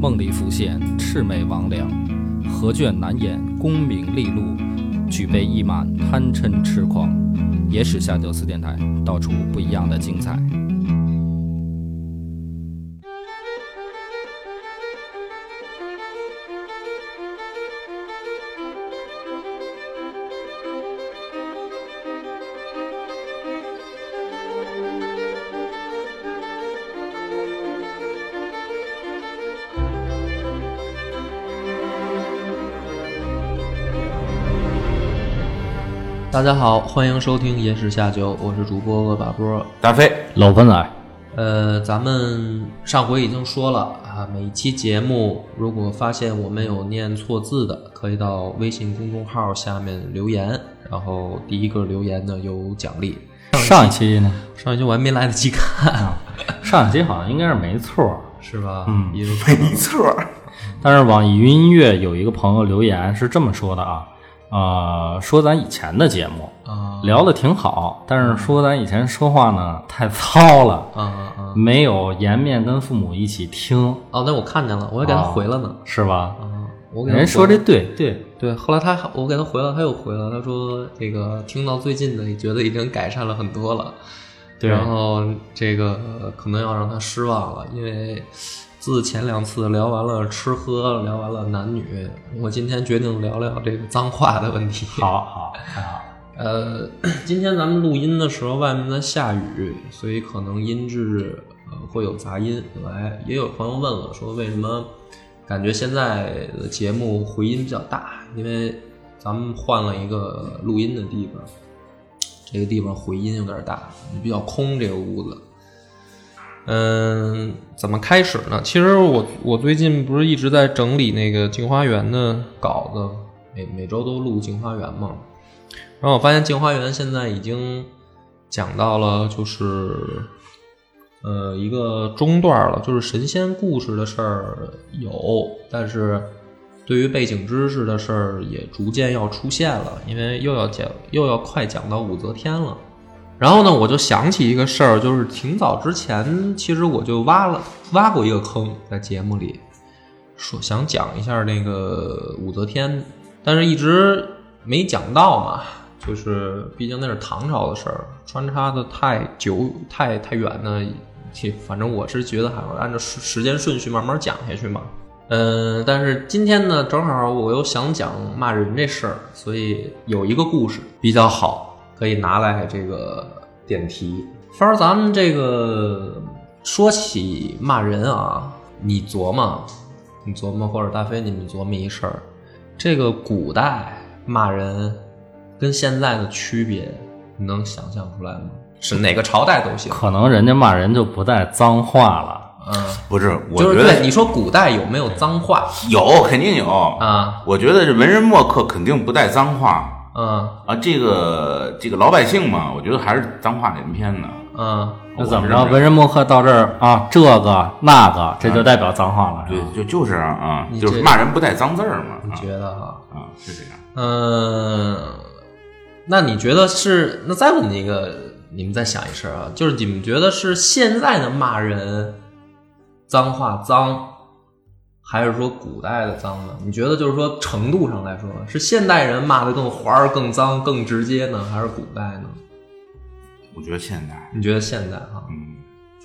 梦里浮现魑魅魍魉，何卷难掩功名利禄，举杯一满贪嗔痴狂。野史下酒四电台，道出不一样的精彩。大家好，欢迎收听《野史下酒》，我是主播恶把波。大飞，老分仔，呃，咱们上回已经说了啊，每一期节目如果发现我们有念错字的，可以到微信公众号下面留言，然后第一个留言呢有奖励。上一期呢？上一期我还没来得及看，上一期好像应该是没错，是吧？嗯，因为没错。但是网易云音乐有一个朋友留言是这么说的啊。呃，说咱以前的节目啊，聊的挺好，但是说咱以前说话呢太糙了，没有颜面跟父母一起听。哦，那我看见了，我还给他回了呢，是吧？啊，我给他人说这对对对，后来他我给他回了，他又回了，他说这个听到最近的，也觉得已经改善了很多了，对，然后这个可能要让他失望了，因为。自前两次聊完了吃喝，聊完了男女，我今天决定聊聊这个脏话的问题。好好太好。呃，今天咱们录音的时候，外面在下雨，所以可能音质呃会有杂音。来，也有朋友问了，说为什么感觉现在的节目回音比较大？因为咱们换了一个录音的地方，这个地方回音有点大，比较空这个屋子。嗯，怎么开始呢？其实我我最近不是一直在整理那个《镜花缘》的稿子，每每周都录《镜花缘》嘛。然后我发现《镜花缘》现在已经讲到了，就是呃一个中段了，就是神仙故事的事儿有，但是对于背景知识的事儿也逐渐要出现了，因为又要讲又要快讲到武则天了。然后呢，我就想起一个事儿，就是挺早之前，其实我就挖了挖过一个坑，在节目里说想讲一下那个武则天，但是一直没讲到嘛，就是毕竟那是唐朝的事儿，穿插的太久太太远呢，反正我是觉得还要按照时时间顺序慢慢讲下去嘛。嗯，但是今天呢，正好我又想讲骂人这事儿，所以有一个故事比较好。可以拿来这个点题。反正咱们这个说起骂人啊，你琢磨，你琢磨，或者大飞你们琢磨一事儿，这个古代骂人跟现在的区别，你能想象出来吗？是哪个朝代都行。可能人家骂人就不带脏话了。嗯，不是，我觉得你说古代有没有脏话？有，肯定有啊。我觉得这文人墨客肯定不带脏话。嗯啊，这个这个老百姓嘛，我觉得还是脏话连篇的。嗯，那怎么着？文人墨客到这儿啊，这个那个，这就代表脏话了。对，就就是啊，就是骂人不带脏字儿嘛。你觉得哈？啊，是这样。嗯，那你觉得是？那再问你一个，你们再想一事啊，就是你们觉得是现在的骂人脏话脏？还是说古代的脏呢？你觉得就是说程度上来说，是现代人骂的更滑儿、更脏、更直接呢，还是古代呢？我觉得现代。你觉得现代哈？嗯。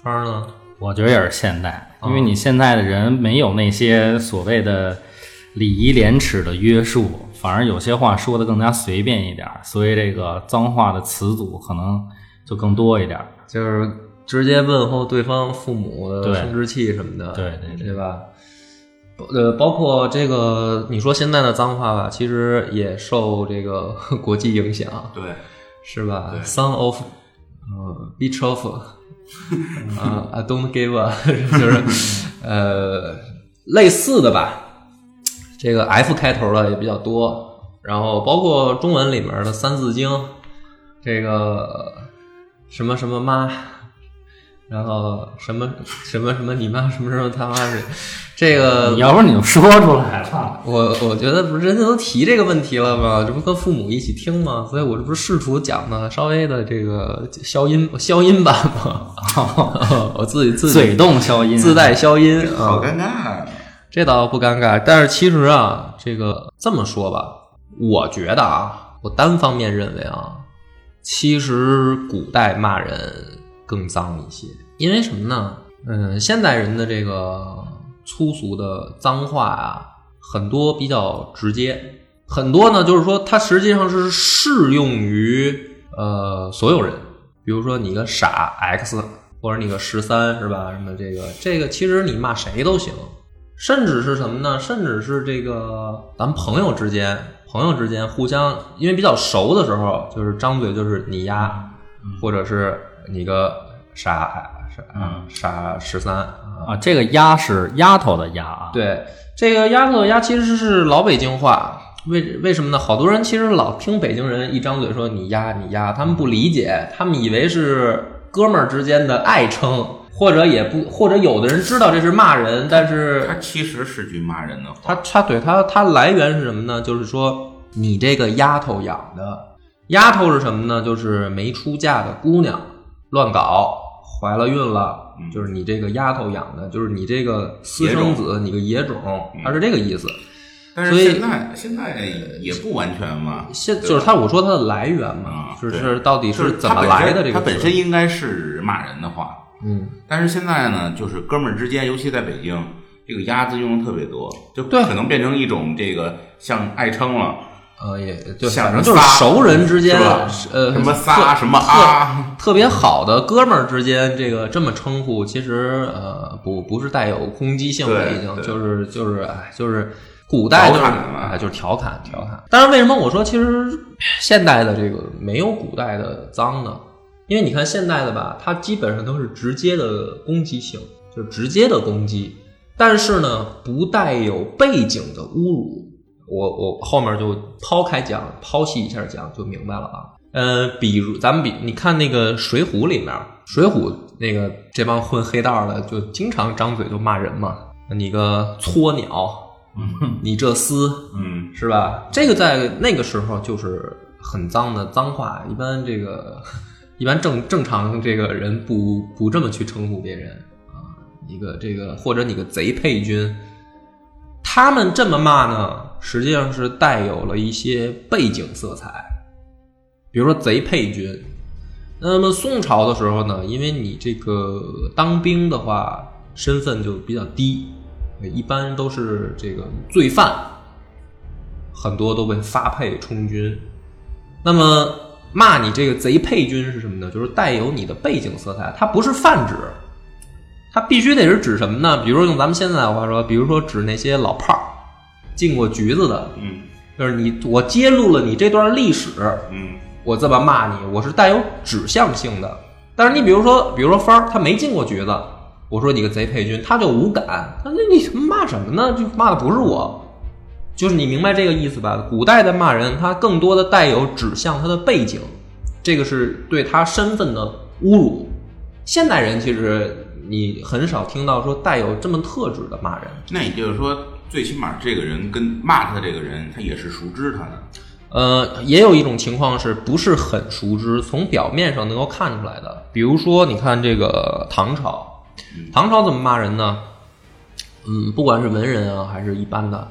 圈儿呢？我觉得也是现代，因为你现在的人没有那些所谓的礼仪廉耻的约束，反而有些话说的更加随便一点儿，所以这个脏话的词组可能就更多一点儿。就是直接问候对方父母的生殖器什么的，对对对对吧？呃，包括这个你说现在的脏话吧，其实也受这个 国际影响，对，是吧对？Son of，呃，beach of，啊，I don't give a，就是呃类似的吧。这个 F 开头的也比较多，然后包括中文里面的三字经，这个什么什么妈，然后什么什么什么你妈什么什么他妈是 这个你要不你就说出来了。我我觉得不是人家都提这个问题了吗？这不跟父母一起听吗？所以我这不是试图讲的稍微的这个消音消音版吗？我自己自己嘴动消音，自带消音啊，好尴尬啊。这倒不尴尬。但是其实啊，这个这么说吧，我觉得啊，我单方面认为啊，其实古代骂人更脏一些，因为什么呢？嗯，现代人的这个粗俗的脏话啊，很多比较直接，很多呢就是说它实际上是适用于呃所有人，比如说你个傻 X，或者你个十三是吧？什么这个这个，其实你骂谁都行，甚至是什么呢？甚至是这个咱们朋友之间，朋友之间互相因为比较熟的时候，就是张嘴就是你丫，或者是你个傻傻嗯傻十三啊啊，这个丫是丫头的丫啊。，对，这个丫头的丫其实是老北京话，为为什么呢？好多人其实老听北京人一张嘴说你丫你丫，他们不理解，他们以为是哥们儿之间的爱称，或者也不，或者有的人知道这是骂人，但是他其实是句骂人的话，他他对他他来源是什么呢？就是说你这个丫头养的，丫头是什么呢？就是没出嫁的姑娘乱搞，怀了孕了，嗯就是你这个丫头养的，就是你这个私生子，你个野种，他是这个意思。但所以是现在现在也不完全嘛，对吧现就是他，我说他的来源嘛啊，就对是到底就是怎么来的这个它本身应该是骂人的话，嗯，但是现在呢，就是哥们儿之间，尤其在北京，这个“鸭”子用的特别多，就对可能变成一种这个像爱称了，呃，也就像反正就是熟人之间，呃，什么仨什么啊，特别好的哥们儿之间，这个这么称呼，其实呃不不是带有攻击性的，已经就是就是哎就是古代就是哎就是调侃调侃。但是，为什么我说其实现代的这个没有古代的脏呢？因为你看现代的吧，它基本上都是直接的攻击性，就是直接的攻击，但是呢不带有背景的侮辱。我我后面就抛开讲，剖析一下讲就明白了啊。呃，比如咱们比你看那个《水浒》里面，《水浒》那个这帮混黑道的就经常张嘴就骂人嘛，你个撮鸟，你这厮，嗯，是吧？这个在那个时候就是很脏的脏话，一般这个一般正正常这个人不不这么去称呼别人啊。一个这个或者你个贼配军，他们这么骂呢，实际上是带有了一些背景色彩，比如说贼配军。那么宋朝的时候呢，因为你这个当兵的话，身份就比较低，一般都是这个罪犯，很多都被发配充军。那么骂你这个贼配军是什么呢？就是带有你的背景色彩，它不是泛指，它必须得是指什么呢？比如说用咱们现在的话说，比如说指那些老炮儿，进过局子的，嗯就是你我揭露了你这段历史，嗯我这么骂你，我是带有指向性的。但是你比如说，比如说芳儿，他没进过局子，我说你个贼配军，他就无感，他那你骂什么呢？就骂的不是我，就是你明白这个意思吧？古代的骂人，他更多的带有指向他的背景，这个是对他身份的侮辱。现代人其实你很少听到说带有这么特质的骂人。那也就是说，最起码这个人跟骂他这个人，他也是熟知他的，呃，也有一种情况是不是很熟知，从表面上能够看出来的。比如说，你看这个唐朝，唐朝怎么骂人呢？嗯，不管是文人啊，还是一般的，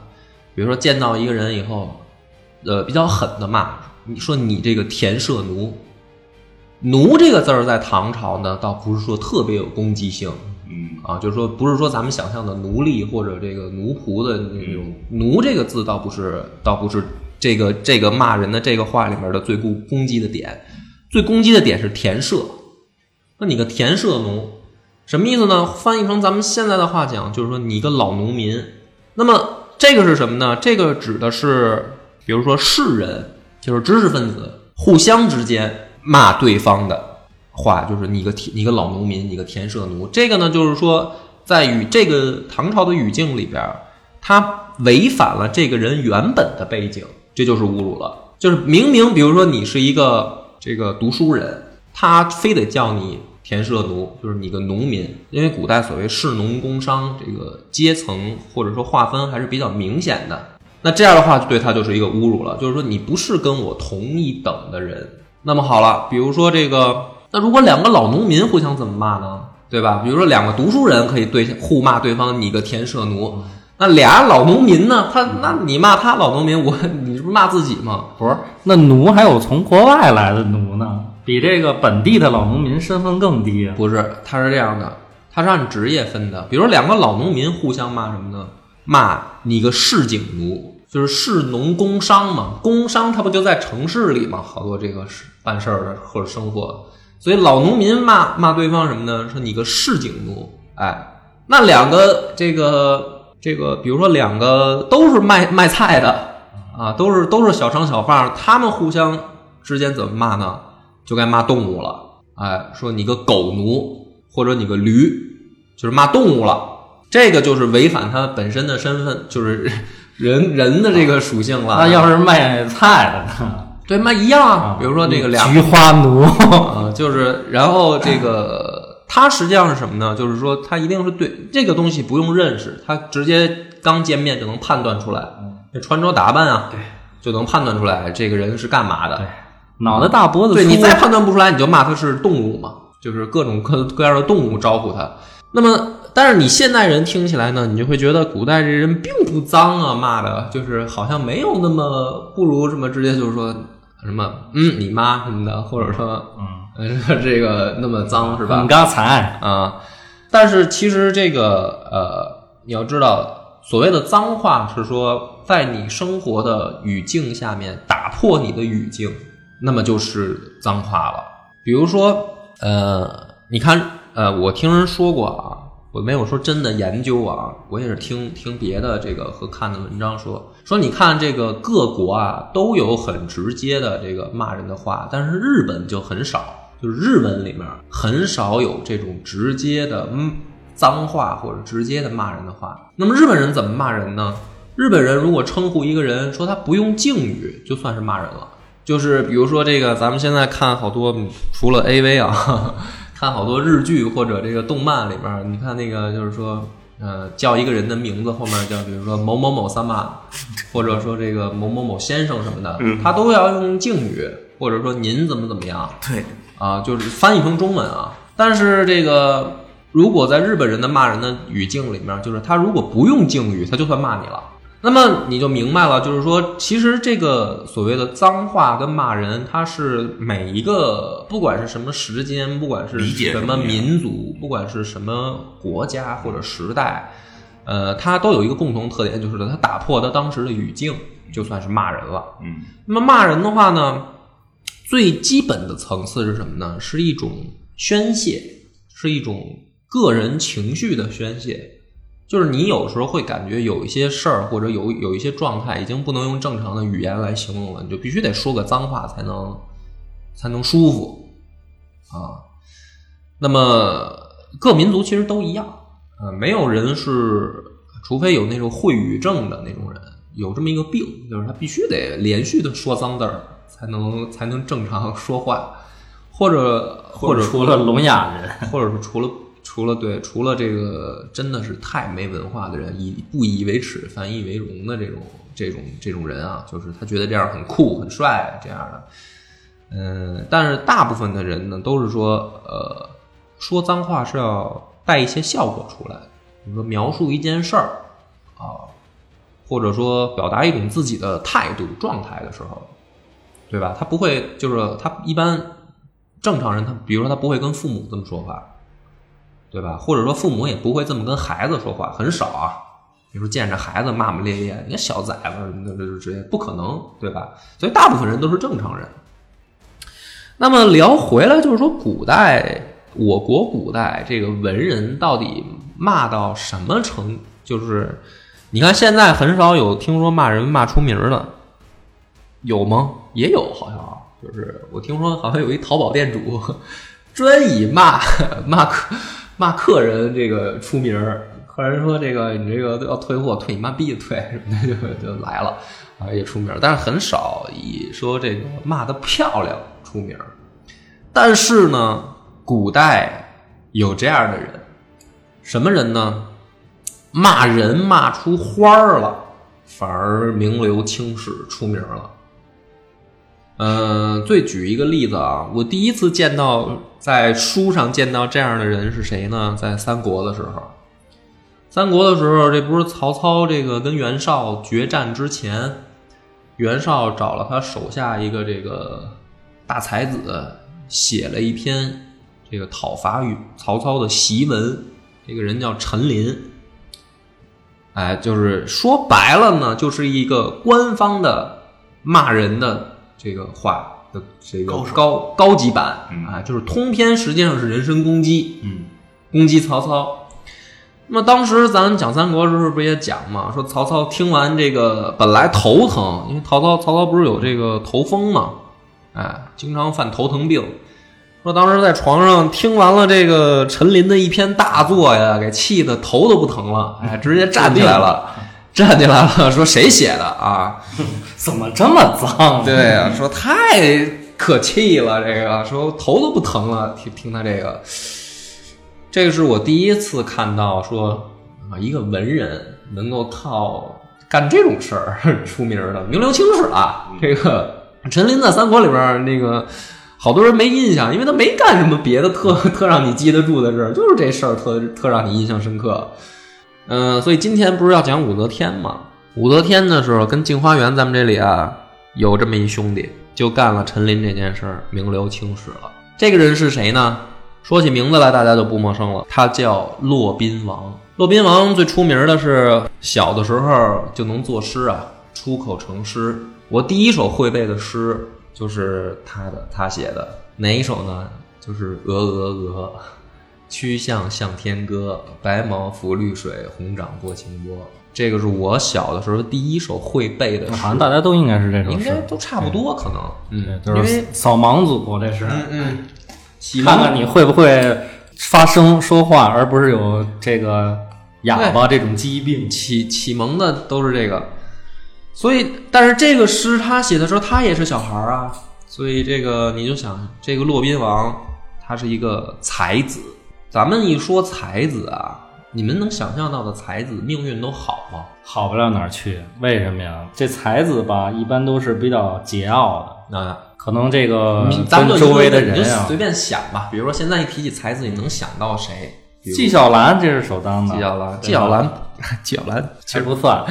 比如说见到一个人以后，呃，比较狠的骂，你说你这个田舍奴，奴这个字儿在唐朝呢，倒不是说特别有攻击性，嗯啊，就是说不是说咱们想象的奴隶或者这个奴仆的那种“奴”这个字，倒不是，倒不是这个这个骂人的这个话里面的最攻攻击的点，最攻击的点是田舍。那你个田舍奴什么意思呢？翻译成咱们现在的话讲，就是说你个老农民。那么这个是什么呢？这个指的是，比如说士人，就是知识分子，互相之间骂对方的话，就是你个，你个老农民，你个田舍奴。这个呢，就是说在与这个唐朝的语境里边，他违反了这个人原本的背景，这就是侮辱了。就是明明，比如说你是一个这个读书人，他非得叫你田舍奴，就是你个农民，因为古代所谓士农工商这个阶层或者说划分还是比较明显的。那这样的话，对他就是一个侮辱了，就是说你不是跟我同一等的人。那么好了，比如说这个，那如果两个老农民互相怎么骂呢？对吧？比如说两个读书人可以对互骂对方，你个田舍奴。那俩老农民呢？他那你骂他老农民，我 你这不是骂自己吗？不是，那奴还有从国外来的奴呢，比这个本地的老农民身份更低啊。不是，他是这样的，他是按职业分的。比如两个老农民互相骂什么呢？骂你个市井奴，就是市农工商嘛。工商他不就在城市里嘛？好多这个是办事儿的或者生活，所以老农民骂骂对方什么呢？说你个市井奴。哎，那两个这个。这个，比如说两个都是卖卖菜的啊，都是都是小商小贩，他们互相之间怎么骂呢？就该骂动物了，哎，说你个狗奴，或者你个驴，就是骂动物了。这个就是违反他本身的身份，就是人人的这个属性了。那要是卖菜的呢？对，嘛一样啊。比如说这个俩菊花奴 啊，就是然后这个。他实际上是什么呢？就是说，他一定是对这个东西不用认识，他直接刚见面就能判断出来，这穿着打扮啊，对，就能判断出来这个人是干嘛的。对，脑袋大脖子粗，对你再判断不出来，你就骂他是动物嘛，就是各种各各样的动物招呼他。那么，但是你现代人听起来呢，你就会觉得古代这人并不脏啊，骂的就是好像没有那么不如什么直接就是说什么嗯你妈什么的，或者说嗯。这个那么脏是吧？你刚才啊，但是其实这个呃，你要知道，所谓的脏话是说，在你生活的语境下面打破你的语境，那么就是脏话了。比如说，呃，你看，呃，我听人说过啊，我没有说真的研究啊，我也是听听别的这个和看的文章说。说你看这个各国啊都有很直接的这个骂人的话，但是日本就很少。就是日文里面很少有这种直接的嗯脏话或者直接的骂人的话。那么日本人怎么骂人呢？日本人如果称呼一个人说他不用敬语，就算是骂人了。就是比如说这个，咱们现在看好多除了 A V 啊，看好多日剧或者这个动漫里面，你看那个就是说，呃，叫一个人的名字后面叫，比如说某某某三妈，或者说这个某某某先生什么的，他都要用敬语，或者说您怎么怎么样。对。啊，就是翻译成中文啊。但是这个，如果在日本人的骂人的语境里面，就是他如果不用敬语，他就算骂你了。那么你就明白了，就是说，其实这个所谓的脏话跟骂人，它是每一个不管是什么时间，不管是什么民族，不管是什么国家或者时代，呃，它都有一个共同特点，就是它打破它当时的语境，就算是骂人了。嗯，那么骂人的话呢？最基本的层次是什么呢？是一种宣泄，是一种个人情绪的宣泄。就是你有时候会感觉有一些事儿或者有有一些状态已经不能用正常的语言来形容了，你就必须得说个脏话才能才能舒服啊。那么各民族其实都一样啊，没有人是，除非有那种秽语症的那种人，有这么一个病，就是他必须得连续的说脏字儿。才能才能正常说话，或者或者除了聋哑人，或者是除了除了对除了这个真的是太没文化的人，以不以为耻反以为荣的这种这种这种人啊，就是他觉得这样很酷很帅这样的。嗯，但是大部分的人呢，都是说呃说脏话是要带一些效果出来，比如说描述一件事儿啊，或者说表达一种自己的态度状态的时候。对吧？他不会，就是他一般正常人，他比如说他不会跟父母这么说话，对吧？或者说父母也不会这么跟孩子说话，很少啊。比如说见着孩子骂骂咧咧，你小崽子，那这这这不可能，对吧？所以大部分人都是正常人。那么聊回来，就是说古代我国古代这个文人到底骂到什么程？就是你看现在很少有听说骂人骂出名的，有吗？也有，好像就是我听说好像有一淘宝店主 专以骂骂客骂客人这个出名儿。客人说这个你这个都要退货，退你妈逼的退，什么的就就来了啊，也出名儿，但是很少以说这个骂的漂亮出名儿。但是呢，古代有这样的人，什么人呢？骂人骂出花儿了，反而名留青史，出名了。嗯、最举一个例子啊，我第一次见到在书上见到这样的人是谁呢？在三国的时候，三国的时候，这不是曹操这个跟袁绍决战之前，袁绍找了他手下一个这个大才子，写了一篇这个讨伐与曹操的檄文。这个人叫陈琳，哎，就是说白了呢，就是一个官方的骂人的这个话的这个高高高级版嗯。啊，就是通篇实际上是人身攻击，嗯，攻击曹操。那么当时咱讲三国的时候不也讲嘛，说曹操听完这个本来头疼，因为曹操曹操不是有这个头风嘛，哎，经常犯头疼病。说当时在床上听完了这个陈琳的一篇大作呀，给气的头都不疼了，哎，直接站起来了，站起来了，说谁写的啊？怎么这么脏？对呀、说太可气了，这个说头都不疼了，听听他这个，这个是我第一次看到说啊，一个文人能够靠干这种事儿 出名的，名留青史啊。这个陈琳在三国里边儿那个。好多人没印象，因为他没干什么别的特特让你记得住的事儿，就是这事儿特特让你印象深刻。嗯、所以今天不是要讲武则天吗？武则天的时候，跟镜花缘咱们这里啊有这么一兄弟，就干了陈琳这件事儿，名留青史了。这个人是谁呢？说起名字来，大家就不陌生了，他叫骆宾王。骆宾王最出名的是小的时候就能作诗啊，出口成诗。我第一首会背的诗就是他的，他写的哪一首呢？就是鹅鹅鹅，曲项向天歌，白毛浮绿水，红掌拨清波。这个是我小的时候第一首会背的诗，好像大家都应该是这首诗，应该都差不多，可能，嗯，对，因为就是扫盲组，这是，嗯嗯，看看你会不会发声说话，而不是有这个哑巴这种疾病。启启蒙的都是这个，所以，但是这个诗他写的时候，他也是小孩儿啊，所以这个你就想，这个骆宾王他是一个才子，咱们一说才子啊，你们能想象到的才子命运都好吗？好不了哪儿去，为什么呀？这才子吧，一般都是比较桀骜的，啊，可能这个你咱们周围的你就人啊随，便想吧，比如说现在一提起才子，你能想到谁？纪晓岚这是首当的，纪晓岚，纪晓岚，纪晓岚其实不算，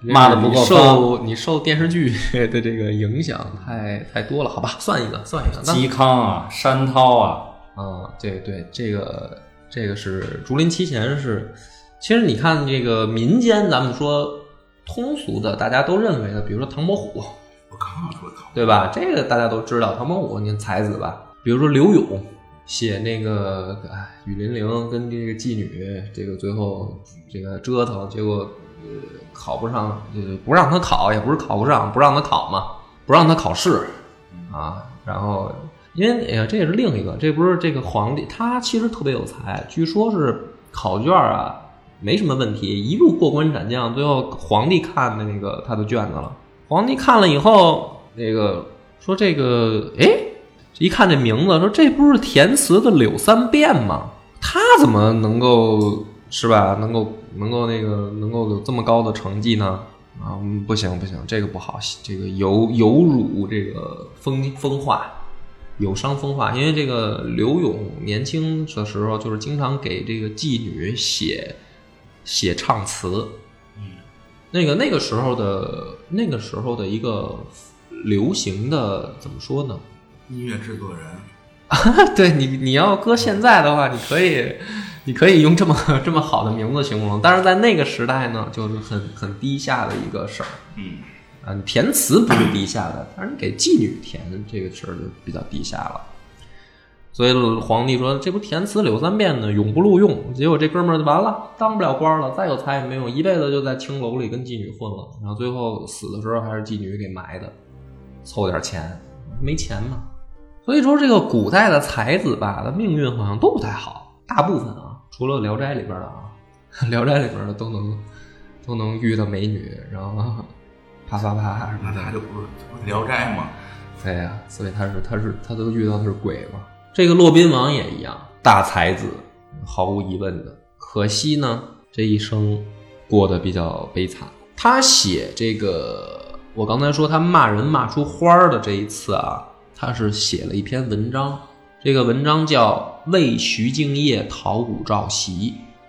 骂的不够你。受你受电视剧的这个影响太太多了，好吧，算一个，算一个。那嵇康啊，山涛啊，啊，对对，这个这个是竹林七贤是，其实你看这个民间，咱们说通俗的，大家都认为的，比如说唐伯虎，我刚要说唐，对吧？这个大家都知道，唐伯虎您才子吧。比如说刘永写那个哎雨霖铃跟这个妓女，这个最后这个折腾，结果呃考不上，呃不让他考，也不是考不上，不让他考嘛，不让他考试啊。然后因为哎呀，这也是另一个，这不是这个皇帝，他其实特别有才，据说是考卷啊没什么问题，一路过关斩将，最后皇帝看的那个他的卷子了。皇帝看了以后，那个说这个，哎，一看这名字，说这不是填词的柳三变吗？他怎么能够是吧？能够能够那个能够有这么高的成绩呢？啊，不行不行，这个不好，这个有有辱这个风风化，有伤风化。因为这个刘勇年轻的时候，就是经常给这个妓女写写唱词，嗯那个那个时候的那个时候的一个流行的怎么说呢？音乐制作人，对你，你要搁现在的话，你可以你可以用这么这么好的名字形容，但是在那个时代呢，就是很很低下的一个事儿。嗯，啊，你填词不是低下的，但是你给妓女填这个事儿就比较低下了。所以皇帝说：“这不填词柳三变呢，永不录用。”结果这哥们儿就完了，当不了官了，再有才也没用，一辈子就在青楼里跟妓女混了。然后最后死的时候还是妓女给埋的，凑点钱，没钱嘛。所以说这个古代的才子吧，他命运好像都不太好，大部分啊，除了《聊斋》里边的啊，《聊斋》里边的都能都能遇到美女，然后啪啪啪什么的。那他就不是《聊斋》吗？对呀、所以他是他是他都遇到的是鬼嘛。这个骆宾王也一样，大才子，毫无疑问的。可惜呢，这一生过得比较悲惨。他写这个，我刚才说他骂人骂出花儿的这一次啊，他是写了一篇文章，这个文章叫《为徐敬业讨武曌檄》。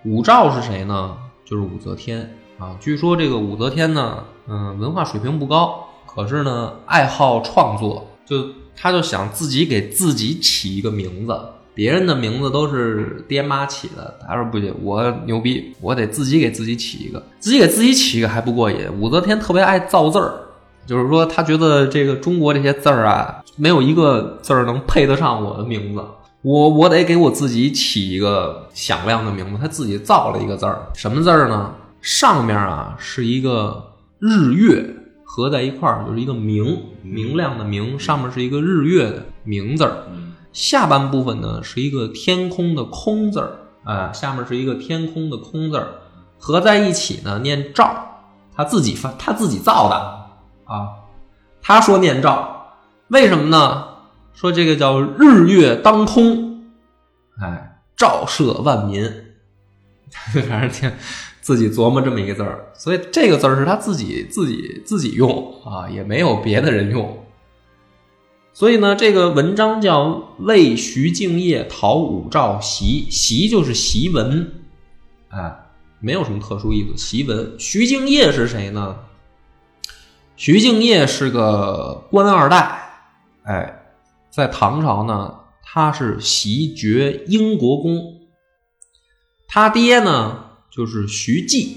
武曌是谁呢？就是武则天啊。据说这个武则天呢，嗯，文化水平不高，可是呢，爱好创作，就他就想自己给自己起一个名字。别人的名字都是爹妈起的，他说不行，我牛逼，我得自己给自己起一个。自己给自己起一个还不过瘾，武则天特别爱造字儿，就是说他觉得这个中国这些字儿啊，没有一个字儿能配得上我的名字。我我得给我自己起一个响亮的名字，他自己造了一个字儿，什么字儿呢？上面啊是一个日月合在一块儿，就是一个明明亮的明，上面是一个日月的明字儿。下半部分呢是一个天空的空字儿，啊，下面是一个天空的空字儿，合在一起呢念照，他自己发他自己造的。啊，他说念照，为什么呢？说这个叫日月当空，哎，照射万民，反正挺自己琢磨这么一个字儿，所以这个字儿是他自己自己自己用啊，也没有别的人用。所以呢，这个文章叫《为徐敬业讨武曌檄》，檄就是檄文，哎，没有什么特殊意思。檄文，徐敬业是谁呢？徐敬业是个官二代，哎，在唐朝呢，他是袭爵英国公，他爹呢就是徐继，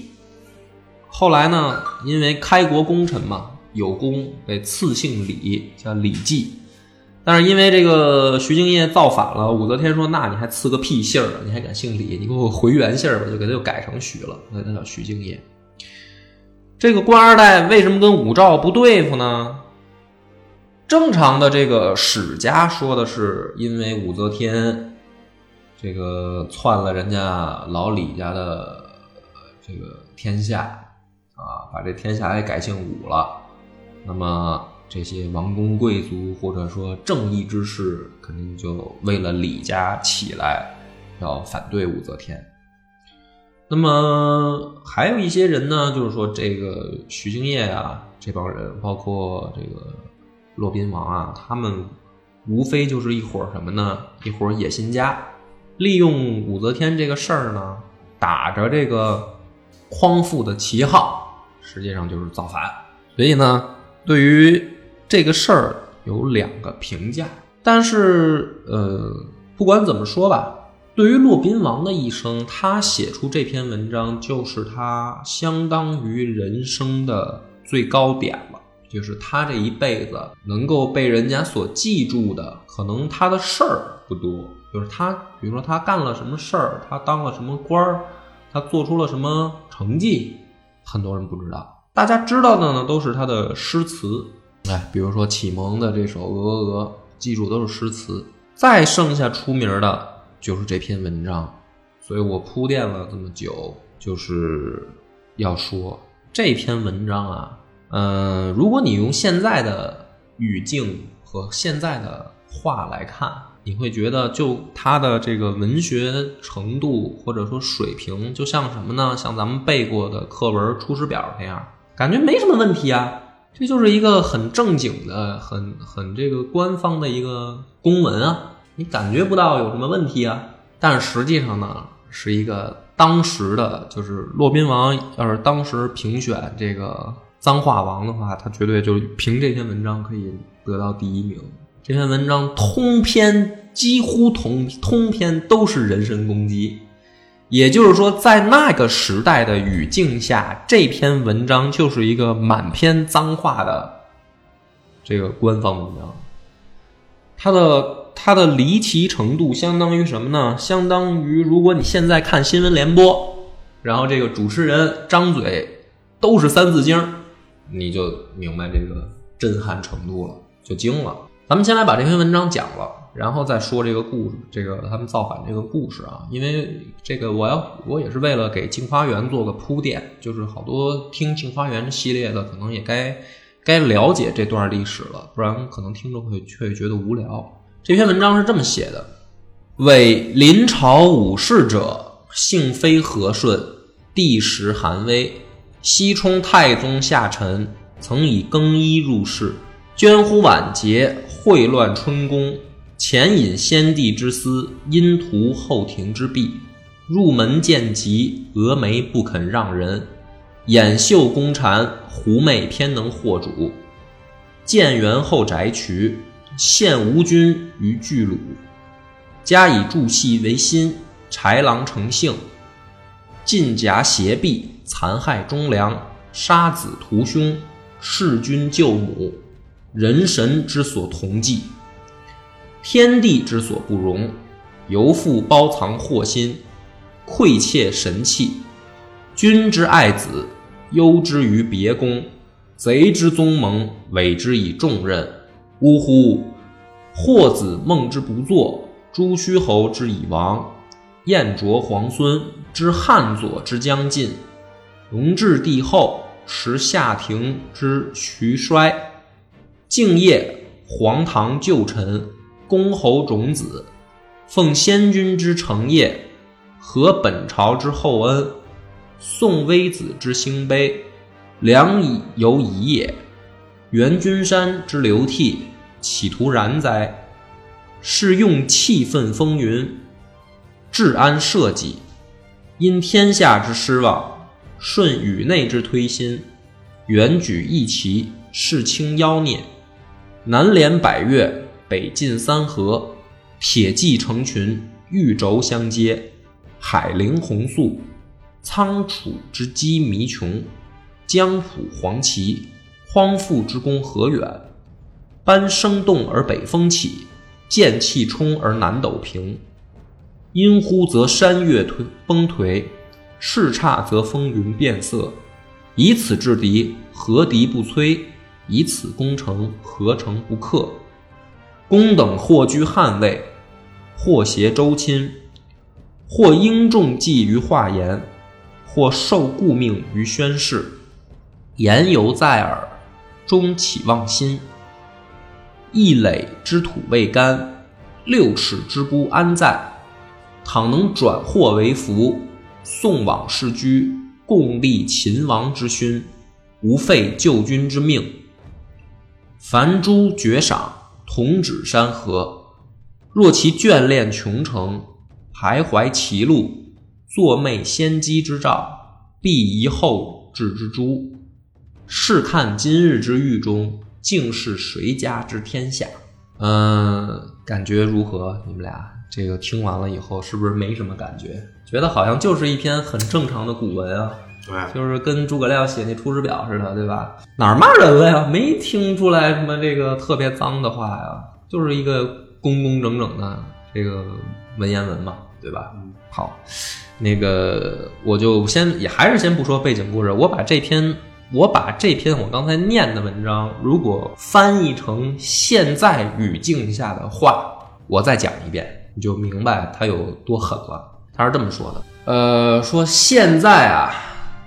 后来呢，因为开国功臣嘛，有功被赐姓李，叫李继。但是因为这个徐敬业造反了，武则天说：“那你还赐个屁姓儿啊？你还敢姓李？你给我回原姓儿吧！”就给他又改成徐了，所以他叫徐敬业。这个官二代为什么跟武曌不对付呢？正常的这个史家说的是，因为武则天这个篡了人家老李家的这个天下啊，把这天下也改姓武了，那么。这些王公贵族或者说正义之士，肯定就为了李家起来，要反对武则天。那么还有一些人呢，就是说这个徐敬业啊，这帮人，包括这个骆宾王啊，他们无非就是一伙什么呢？一伙野心家，利用武则天这个事儿呢，打着这个匡复的旗号，实际上就是造反。所以呢，对于这个事儿有两个评价，但是呃，不管怎么说吧，对于骆宾王的一生，他写出这篇文章就是他相当于人生的最高点了。就是他这一辈子能够被人家所记住的，可能他的事儿不多，就是他，比如说他干了什么事儿，他当了什么官儿，他做出了什么成绩，很多人不知道。大家知道的呢，都是他的诗词。哎，比如说启蒙的这首《鹅鹅鹅》，记住都是诗词。再剩下出名的就是这篇文章，所以我铺垫了这么久，就是要说这篇文章啊，嗯、如果你用现在的语境和现在的话来看，你会觉得就他的这个文学程度或者说水平，就像什么呢？像咱们背过的课文《出师表》那样，感觉没什么问题啊。这就是一个很正经的、很很这个官方的一个公文啊，你感觉不到有什么问题啊。但实际上呢，是一个当时的，就是骆宾王要是当时评选这个脏话王的话，他绝对就凭这篇文章可以得到第一名。这篇文章通篇几乎通通篇都是人身攻击，也就是说，在那个时代的语境下，这篇文章就是一个满篇脏话的这个官方文章。它的它的离奇程度相当于什么呢？相当于如果你现在看新闻联播，然后这个主持人张嘴都是三字经，你就明白这个震撼程度了，就惊了。咱们先来把这篇文章讲了，然后再说这个故事，这个他们造反这个故事啊。因为这个我要我也是为了给《镜花缘》做个铺垫，就是好多听《镜花缘》系列的，可能也该该了解这段历史了，不然可能听着会会觉得无聊。这篇文章是这么写的：为临朝武士者，幸非和顺，帝时寒微。西充太宗下臣，曾以更衣入仕，捐乎晚节，秽乱春宫。前引先帝之私，因图后庭之弊。入门见疾，峨眉不肯让人。掩袖宫蝉，狐媚偏能惑主。建元后宅渠，献吴军于巨鲁。加以助系为心，豺狼成性。尽夹胁婢，残害忠良，杀子屠兄，弑君救母，人神之所同忌，天地之所不容，犹复包藏祸心，窥窃神器。君之爱子，忧之于别宫；贼之宗盟，委之以重任。呜呼！霍子孟之不作，朱虚侯之以亡，燕卓皇孙之汉左之将尽，隆治帝后持夏庭之徐衰，敬业皇唐旧臣，公侯种子，奉先君之承业，合本朝之厚恩，宋微子之兴碑，良以有矣也。元君山之流涕，岂徒然哉？是用气愤风云，治安社稷，因天下之失望，顺宇内之推心，远举义旗，世清妖孽，南连百越，北进三河，铁骑成群，玉轴相接，海陵宏肃，仓储之机弥穷，江浦黄旗，匡复之功何远？班生动而北风起，剑气冲而南斗平。阴乎则山岳颓崩颓，势差则风云变色。以此制敌，何敌不摧？以此攻城，何城不克？公等或居汉位，或挟周亲，或应重计于化言，或受故命于宣誓。言犹在耳，终岂忘心？一垒之土未干，六尺之孤安在？倘能转祸为福，送往世居，共立秦王之勋，无废救君之命。凡诸绝赏，同指山河。若其眷恋穷城，徘徊歧路，作媚先机之兆，必疑后至之诛。试看今日之狱中，竟是谁家之天下？嗯，感觉如何？你们俩这个听完了以后，是不是没什么感觉？觉得好像就是一篇很正常的古文啊，对，就是跟诸葛亮写那《出师表》似的，对吧？哪儿骂人了呀？没听出来什么这个特别脏的话呀，就是一个工工整整的这个文言文嘛，对吧？好，那个我就先也还是先不说背景故事，我把这篇我把这篇我刚才念的文章，如果翻译成现在语境下的话，我再讲一遍，你就明白它有多狠了。他是这么说的，呃，说现在啊，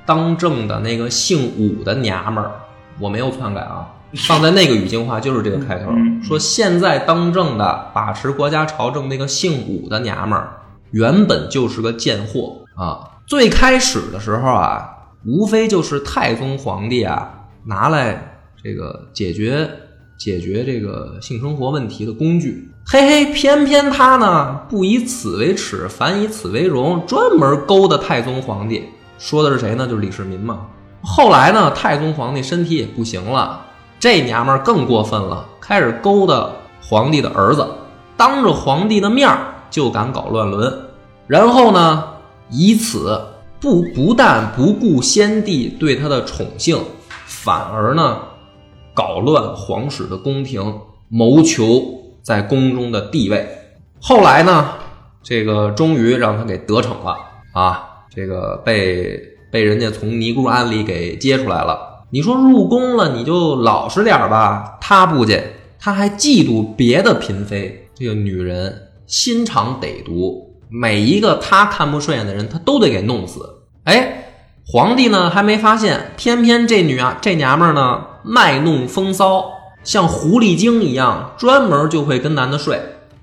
当政的那个姓武的娘们儿，我没有篡改啊，放在那个语境话就是这个开头，说现在当政的把持国家朝政那个姓武的娘们儿，原本就是个贱货啊。最开始的时候啊，无非就是太宗皇帝啊拿来这个解决解决这个性生活问题的工具。嘿嘿，偏偏他呢不以此为耻，反以此为荣，专门勾搭太宗皇帝。说的是谁呢？就是李世民嘛。后来呢，太宗皇帝身体也不行了，这娘们儿更过分了，开始勾搭皇帝的儿子，当着皇帝的面儿就敢搞乱伦。然后呢，以此不不但不顾先帝对他的宠幸，反而呢搞乱皇室的宫廷，谋求在宫中的地位。后来呢，这个终于让他给得逞了啊！这个被被人家从尼姑庵里给接出来了。你说入宫了，你就老实点吧。他不仅，他还嫉妒别的嫔妃。这个女人心肠歹毒，每一个他看不顺眼的人，他都得给弄死。哎，皇帝呢还没发现，偏偏这女啊这娘们儿呢卖弄风骚，像狐狸精一样，专门就会跟男的睡，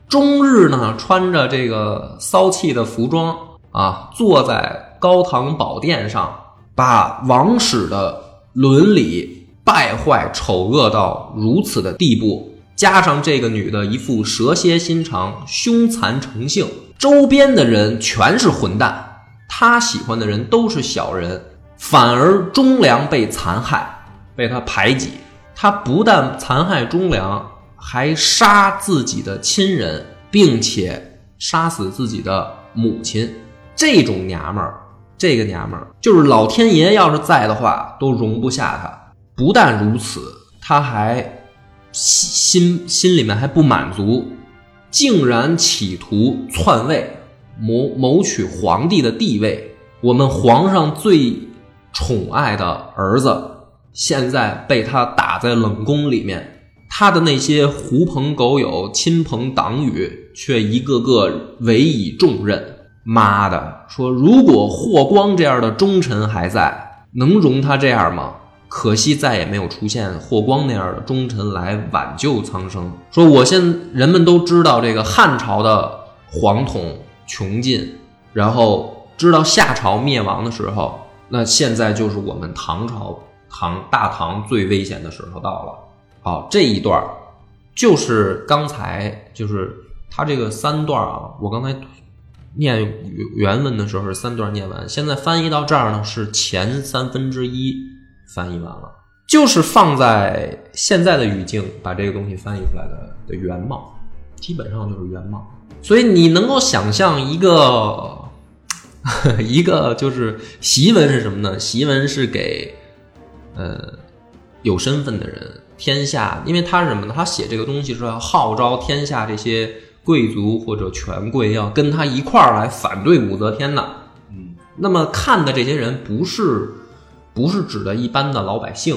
终日呢穿着这个骚气的服装啊，坐在高堂宝殿上，把王室的。伦理败坏、丑恶到如此的地步，加上这个女的一副蛇蝎心肠、凶残成性，周边的人全是混蛋，她喜欢的人都是小人，反而忠良被残害，被他排挤。他不但残害忠良，还杀自己的亲人，并且杀死自己的母亲。这种娘们儿。这个娘们儿就是老天爷，要是在的话，都容不下她。不但如此，她还心心里面还不满足，竟然企图篡位，谋谋取皇帝的地位。我们皇上最宠爱的儿子，现在被他打在冷宫里面，他的那些狐朋狗友、亲朋党羽，却一个个委以重任。妈的，说如果霍光这样的忠臣还在，能容他这样吗？可惜再也没有出现霍光那样的忠臣来挽救苍生。说我现人们都知道这个汉朝的皇统穷尽，然后知道夏朝灭亡的时候，那现在就是我们唐朝唐大唐最危险的时候到了。好，这一段就是刚才就是他这个三段啊，我刚才。念原文的时候是三段念完，现在翻译到这儿呢是前三分之一翻译完了，就是放在现在的语境把这个东西翻译出来的的原貌，基本上就是原貌。所以你能够想象一个 一个就是檄文是什么呢？檄文是给呃有身份的人，天下，因为他是什么呢？他写这个东西是要号召天下这些。贵族或者权贵要跟他一块儿来反对武则天的，嗯，那么看的这些人不是不是指的一般的老百姓，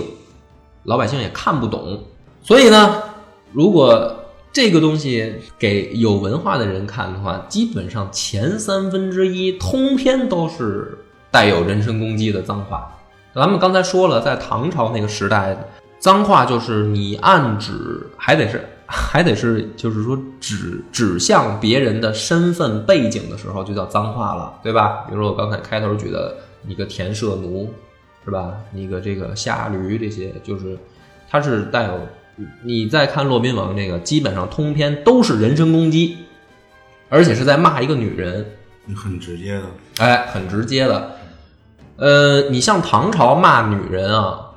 老百姓也看不懂。所以呢，如果这个东西给有文化的人看的话，基本上前三分之一通篇都是带有人身攻击的脏话。咱们刚才说了，在唐朝那个时代，脏话就是你暗指还得是。还得是，就是说指指向别人的身份背景的时候，就叫脏话了，对吧？比如说我刚才开头举的一个田舍奴，是吧？一个这个下驴，这些就是它是带有。你再看骆宾王这个，基本上通篇都是人身攻击，而且是在骂一个女人，很直接的，哎，很直接的。呃，你像唐朝骂女人啊。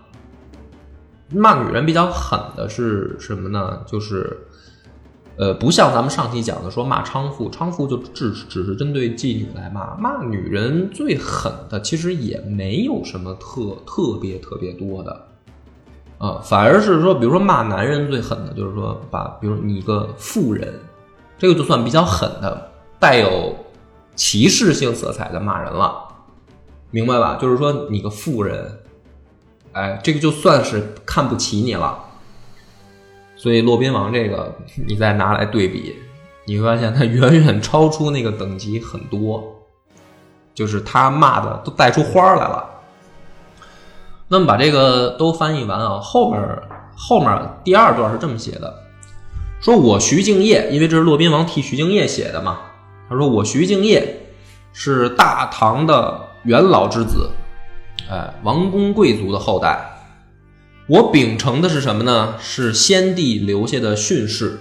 骂女人比较狠的是什么呢？就是，呃，不像咱们上期讲的说骂娼妇，娼妇就只只是针对妓女来骂。骂女人最狠的其实也没有什么特特别特别多的，啊，反而是说，比如说骂男人最狠的就是说把，比如你个妇人，这个就算比较狠的，带有歧视性色彩的骂人了，明白吧？就是说你个妇人。哎，这个就算是看不起你了，所以骆宾王这个你再拿来对比，你会发现他远远超出那个等级很多，就是他骂的都带出花来了。那么把这个都翻译完啊，后面后面第二段是这么写的：说我徐敬业，因为这是骆宾王替徐敬业写的嘛，他说我徐敬业是大唐的元老之子。哎，王公贵族的后代，我秉承的是什么呢？是先帝留下的训示，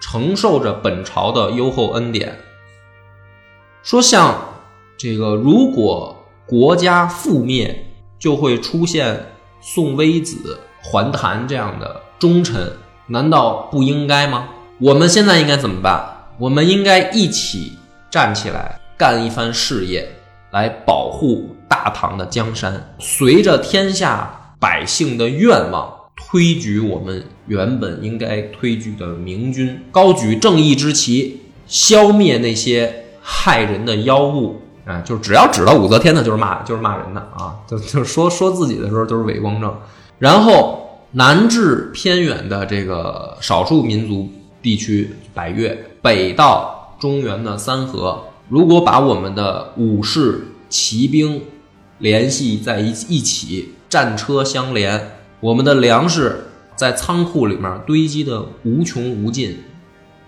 承受着本朝的优厚恩典。说像这个，如果国家覆灭，就会出现宋微子、桓谭这样的忠臣，难道不应该吗？我们现在应该怎么办？我们应该一起站起来，干一番事业。来保护大唐的江山，随着天下百姓的愿望，推举我们原本应该推举的明君，高举正义之旗，消灭那些害人的妖物。啊，就是只要指到武则天的，就是骂，就是骂人的啊，就就说说自己的时候就是伪光正。然后南至偏远的这个少数民族地区百越，北到中原的三河，如果把我们的武士、骑兵联系在一一起，战车相连，我们的粮食在仓库里面堆积的无穷无尽。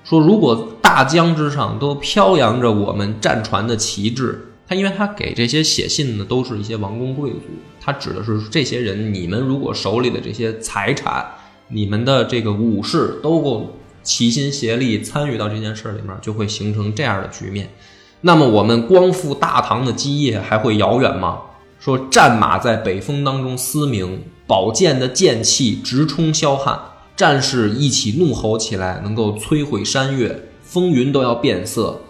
说如果大江之上都飘扬着我们战船的旗帜。他因为他给这些写信的都是一些王公贵族，他指的是这些人，你们如果手里的这些财产，你们的这个武士都够齐心协力参与到这件事里面，就会形成这样的局面。那么我们光复大唐的基业还会遥远吗？说战马在北风当中嘶鸣，宝剑的剑气直冲霄汉，战士一起怒吼起来，能够摧毁山岳，风云都要变色。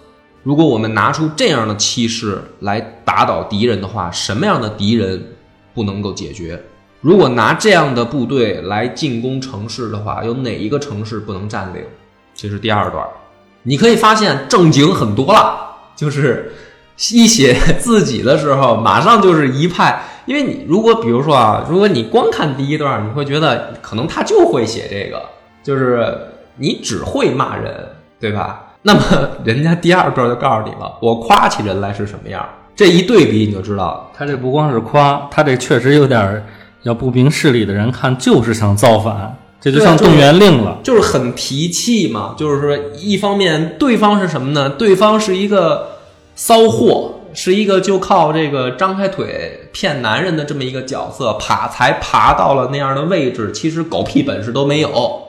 如果我们拿出这样的气势来打倒敌人的话，什么样的敌人不能够解决？如果拿这样的部队来进攻城市的话，有哪一个城市不能占领？这是第二段。你可以发现正经很多了，就是一写 自己的时候，马上就是一派。因为你如果比如说啊，如果你光看第一段，你会觉得可能他就会写这个，就是你只会骂人，对吧？那么 人家第二段就告诉你了，我夸起人来是什么样，这一对比你就知道，他这不光是夸，他这确实有点要不明事理的人看就是想造反，这就像动员令了，就是很提气嘛。就是说，一方面对方是什么呢？对方是一个骚货，是一个就靠这个张开腿骗男人的这么一个角色，爬才爬到了那样的位置，其实狗屁本事都没有，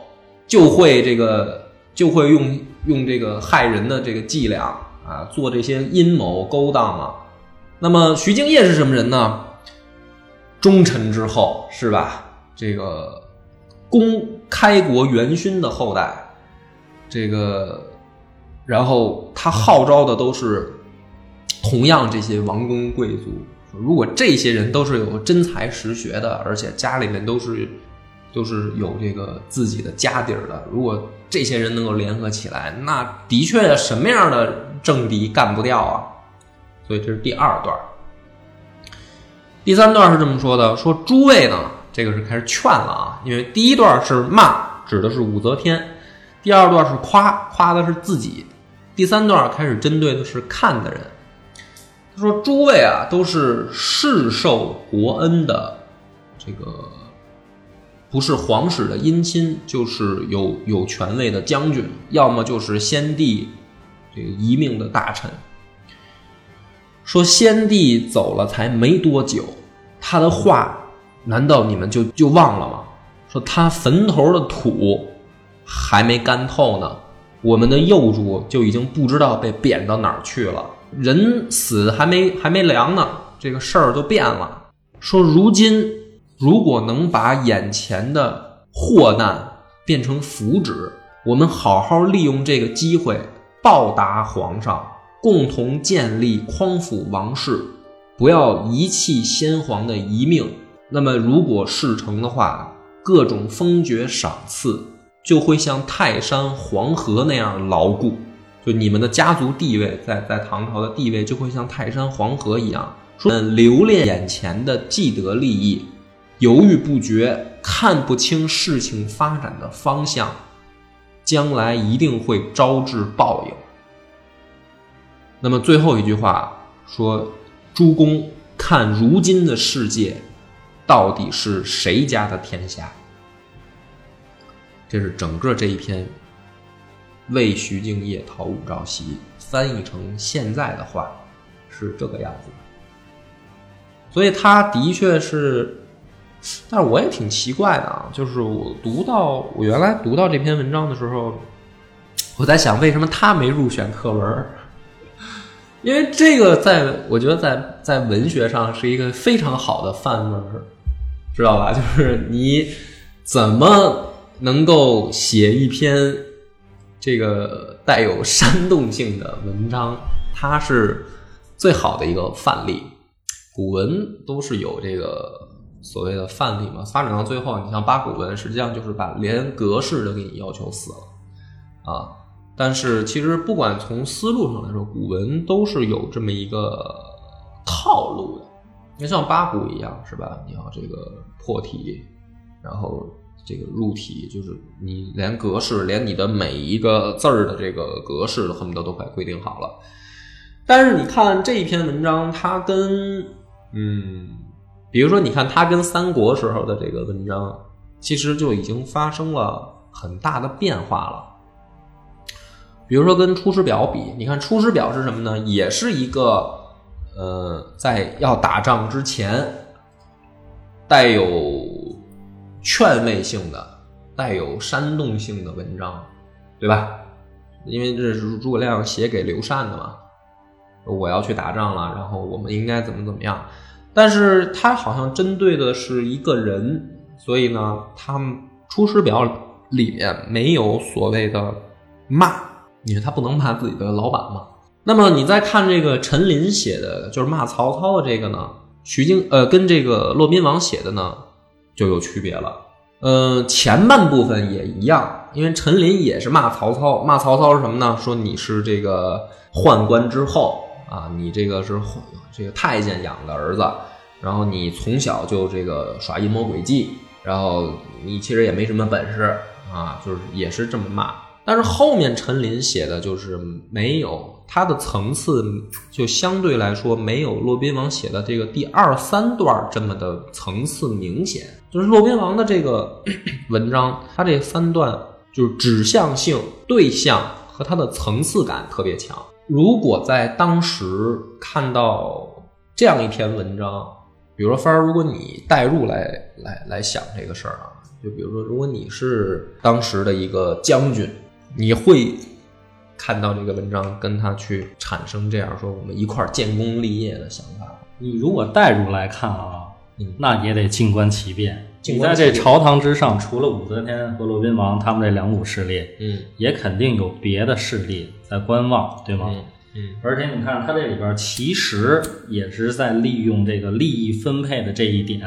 就会这个就会用。用这个害人的这个伎俩啊，做这些阴谋勾当啊。那么徐敬业是什么人呢？忠臣之后是吧？这个公开国元勋的后代，这个，然后他号召的都是同样这些王公贵族。如果这些人都是有真才实学的，而且家里面都是。都是有这个自己的家底儿的。如果这些人能够联合起来，那的确什么样的政敌干不掉啊？所以这是第二段。第三段是这么说的：说诸位呢，这个是开始劝了啊，因为第一段是骂，指的是武则天；第二段是夸，夸的是自己；第三段开始针对的是看的人。他说：诸位啊，都是世受国恩的这个。不是皇室的姻亲，就是有有权位的将军，要么就是先帝这个遗命的大臣。说先帝走了才没多久，他的话难道你们就就忘了吗？说他坟头的土还没干透呢，我们的幼主就已经不知道被贬到哪儿去了。人死还没还没凉呢，这个事儿就变了。说如今。如果能把眼前的祸难变成福祉，我们好好利用这个机会报答皇上，共同建立匡扶王室，不要遗弃先皇的遗命。那么，如果事成的话，各种封爵赏赐就会像泰山黄河那样牢固，就你们的家族地位在在唐朝的地位就会像泰山黄河一样。说留恋眼前的既得利益。犹豫不决，看不清事情发展的方向，将来一定会招致报应。那么最后一句话说：“诸公看如今的世界，到底是谁家的天下？”这是整个这一篇为徐敬业讨武曌檄翻译成现在的话是这个样子。所以他的确是。但是我也挺奇怪的啊，就是我读到我原来读到这篇文章的时候，我在想为什么他没入选课文？因为这个在我觉得在在文学上是一个非常好的范文，知道吧？就是你怎么能够写一篇这个带有煽动性的文章？它是最好的一个范例。古文都是有这个所谓的范例嘛，发展到最后，你像八股文，实际上就是把连格式都给你要求死了啊。但是其实不管从思路上来说，古文都是有这么一个套路的。你像八股一样，是吧？你要这个破题，然后这个入体，就是你连格式，连你的每一个字儿的这个格式，恨不得都快规定好了。但是你看这一篇文章，它跟嗯，比如说你看它跟三国时候的这个文章，其实就已经发生了很大的变化了。比如说跟《出师表》比，你看《出师表》是什么呢？也是一个呃，在要打仗之前，带有劝慰性的、带有煽动性的文章，对吧？因为这是诸葛亮写给刘禅的嘛。我要去打仗了，然后我们应该怎么怎么样？但是他好像针对的是一个人，所以呢，他《出师表》里面没有所谓的骂，因为他不能骂自己的老板嘛。那么你再看这个陈琳写的，就是骂曹操的这个呢，徐经呃跟这个骆宾王写的呢就有区别了。呃，前半部分也一样，因为陈琳也是骂曹操，骂曹操是什么呢？说你是这个宦官之后。啊，你这个是这个太监养的儿子，然后你从小就这个耍阴谋诡计，然后你其实也没什么本事啊，就是也是这么骂。但是后面陈琳写的就是没有他的层次，就相对来说没有骆宾王写的这个第二三段这么的层次明显。就是骆宾王的这个 文章，他这三段就是指向性、对象和他的层次感特别强。如果在当时看到这样一篇文章，比如说帆儿，如果你代入来来来想这个事儿啊，就比如说，如果你是当时的一个将军，你会看到这个文章，跟他去产生这样说我们一块建功立业的想法。你如果代入来看啊，嗯那也得静观其变。你在这朝堂之上，除了武则天和骆宾王他们这两股势力，嗯也肯定有别的势力在观望，对吗？嗯嗯而且你看，它这里边其实也是在利用这个利益分配的这一点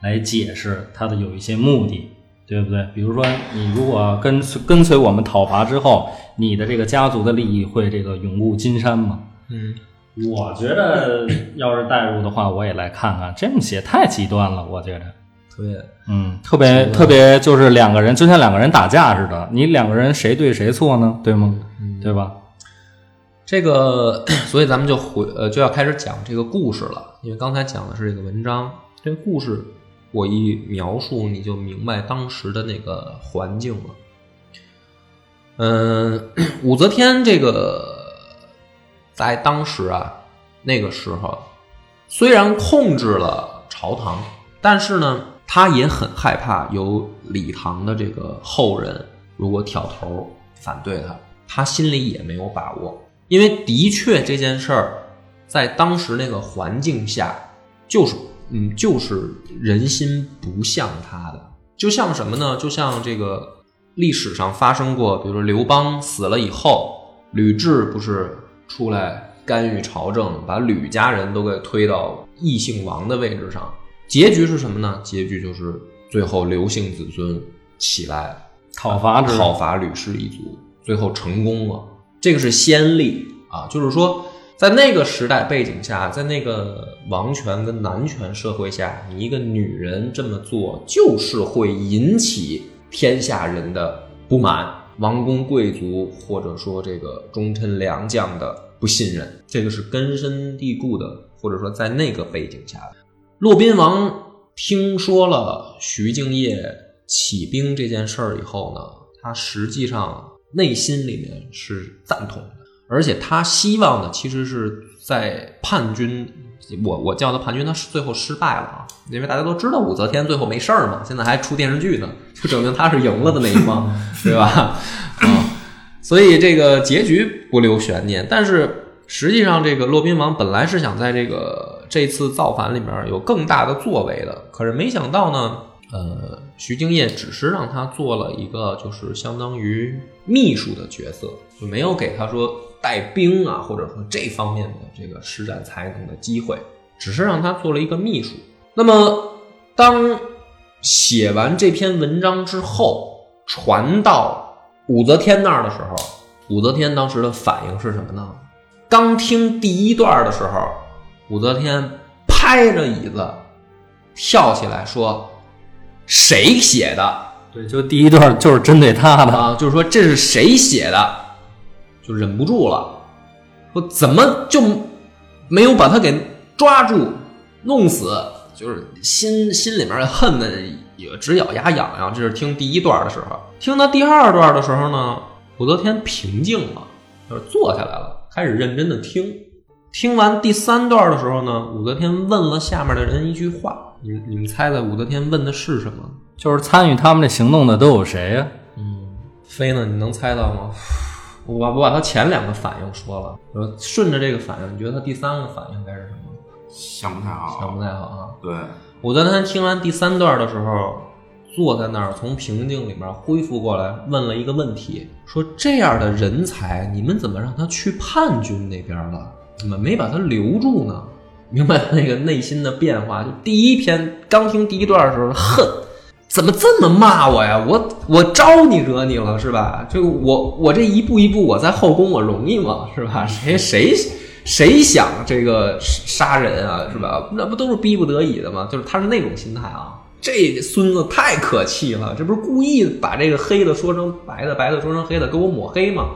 来解释它的有一些目的，对不对？比如说，你如果跟随跟随我们讨伐之后，你的这个家族的利益会这个永固金山吗？嗯，我觉得要是代入的话，我也来看看，这么写太极端了，我觉得。对，嗯，特别特别就是两个人就像两个人打架似的，你两个人谁对谁错呢？对吗？对吧？这个，所以咱们就回呃就要开始讲这个故事了，因为刚才讲的是这个文章，这个故事我一描述你就明白当时的那个环境了。嗯，武则天这个在当时啊那个时候，虽然控制了朝堂，但是呢，他也很害怕有李唐的这个后人如果挑头反对他，他心里也没有把握。因为的确这件事儿，在当时那个环境下，就是嗯，就是人心不像他的，就像什么呢？就像这个历史上发生过，比如说刘邦死了以后，吕雉不是出来干预朝政，把吕家人都给推到异姓王的位置上，结局是什么呢？结局就是最后刘姓子孙起来讨伐之讨伐吕氏一族，最后成功了。这个是先例啊，就是说，在那个时代背景下，在那个王权跟男权社会下，你一个女人这么做，就是会引起天下人的不满，王公贵族或者说这个忠臣良将的不信任，这个是根深蒂固的，或者说在那个背景下，骆宾王听说了徐敬业起兵这件事儿以后呢，他实际上。内心里面是赞同的，而且他希望的其实是在叛军，我我叫他叛军，他是最后失败了啊，因为大家都知道武则天最后没事儿嘛，现在还出电视剧呢，就证明他是赢了的那一方，对吧？啊，所以这个结局不留悬念。但是实际上，这个骆宾王本来是想在这个这次造反里面有更大的作为的，可是没想到呢，呃，徐敬业只是让他做了一个就是相当于秘书的角色，没有给他说带兵啊，或者说这方面的这个施展才能的机会，只是让他做了一个秘书。那么，当写完这篇文章之后，传到武则天那儿的时候，武则天当时的反应是什么呢？刚听第一段的时候，武则天拍着椅子跳起来说。谁写的？对，就第一段就是针对他的啊，就是说这是谁写的，就忍不住了，说怎么就没有把他给抓住弄死？就是心心里面恨的也直咬牙痒痒。这是听第一段的时候，听到第二段的时候呢，武则天平静了，就是坐下来了，开始认真的听。听完第三段的时候呢，武则天问了下面的人一句话。你你们猜猜武则天问的是什么？就是参与他们这行动的都有谁呀？嗯，飞呢？你能猜到吗？我把我把他前两个反应说了，呃，顺着这个反应，你觉得他第三个反应该是什么？想不太好，想不太好啊。对，我在他听完第三段的时候，坐在那儿，从平静里面恢复过来，问了一个问题：说这样的人才，你们怎么让他去叛军那边了？怎么没把他留住呢？明白那个内心的变化，就第一篇刚听第一段的时候，恨，怎么这么骂我呀？我我招你惹你了是吧？这个我我这一步一步我在后宫我容易吗？是吧？谁谁谁想这个杀人啊？是吧？那不都是逼不得已的吗？就是他是那种心态啊。这孙子太可气了，这不是故意把这个黑的说成白的，白的说成黑的，给我抹黑吗？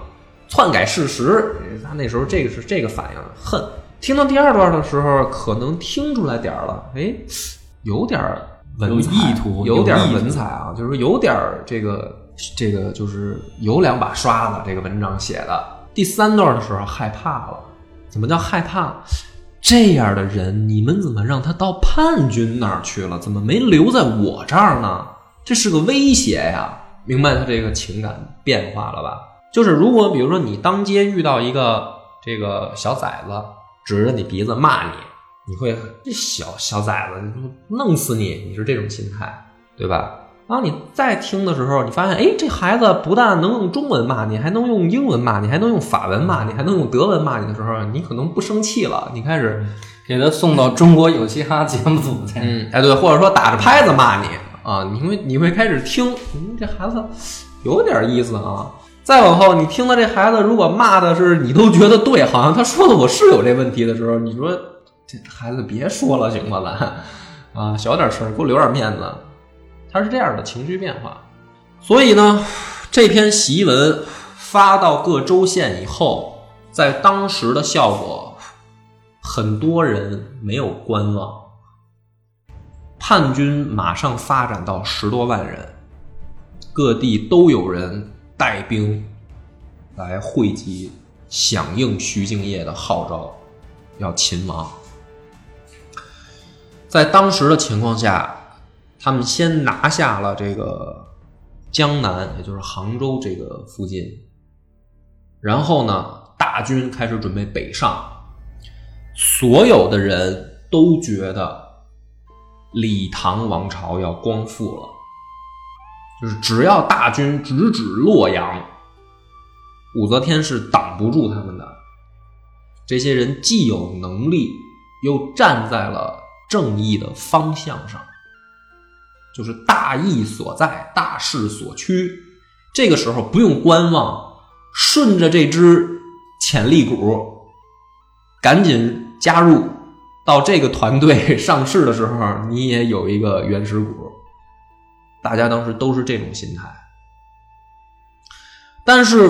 篡改事实，他那时候这个是这个反应，恨。听到第二段的时候，可能听出来点儿了，哎，有点文采，意图，有点文采啊，就是有点这个这个，就是有两把刷子。这个文章写的第三段的时候害怕了，怎么叫害怕？这样的人，你们怎么让他到叛军那儿去了？怎么没留在我这儿呢？这是个威胁呀！明白他这个情感变化了吧？就是如果比如说你当街遇到一个这个小崽子。指着你鼻子骂你，你会这小小崽子弄死你，你是这种心态，对吧？然后你再听的时候，你发现，哎，这孩子不但能用中文骂你，还能用英文骂你，还能用法文骂你，还能用德文骂你的时候，你可能不生气了，你开始给他送到中国有嘻哈节目组去，嗯，哎，对，或者说打着拍子骂你啊，你会你会开始听，嗯，这孩子有点意思啊。再往后，你听到这孩子如果骂的是你都觉得对，好像他说的我是有这问题的时候，你说这孩子别说了行吗？咱啊，小点声，给我留点面子。他是这样的情绪变化，所以呢，这篇檄文发到各州县以后，在当时的效果，很多人没有观望，叛军马上发展到十多万人，各地都有人。带兵来汇集，响应徐敬业的号召，要秦王。在当时的情况下，他们先拿下了这个江南，也就是杭州这个附近。然后呢，大军开始准备北上。所有的人都觉得李唐王朝要光复了。就是只要大军直指洛阳，武则天是挡不住他们的。这些人既有能力，又站在了正义的方向上，就是大义所在，大势所趋。这个时候不用观望，顺着这只潜力股，赶紧加入到这个团队上市的时候，你也有一个原始股。大家当时都是这种心态，但是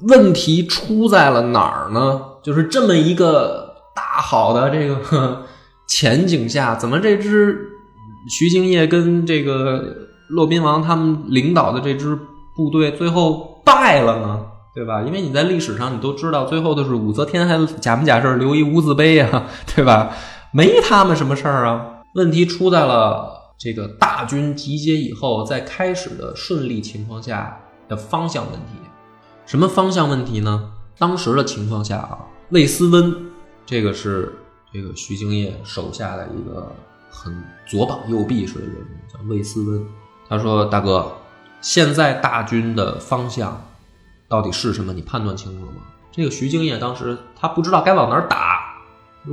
问题出在了哪儿呢？就是这么一个大好的这个前景下，怎么这支徐敬业跟这个骆宾王他们领导的这支部队最后败了呢？对吧？因为你在历史上你都知道，最后的是武则天还假没假事留一无字碑啊，对吧？没他们什么事儿啊？问题出在了。这个大军集结以后，在开始的顺利情况下的方向问题，什么方向问题呢？当时的情况下啊，魏思温，这个是这个徐敬业手下的一个很左膀右臂式的人物，叫魏斯温。他说：“大哥，现在大军的方向到底是什么？你判断清楚了吗？”这个徐敬业当时他不知道该往哪儿打，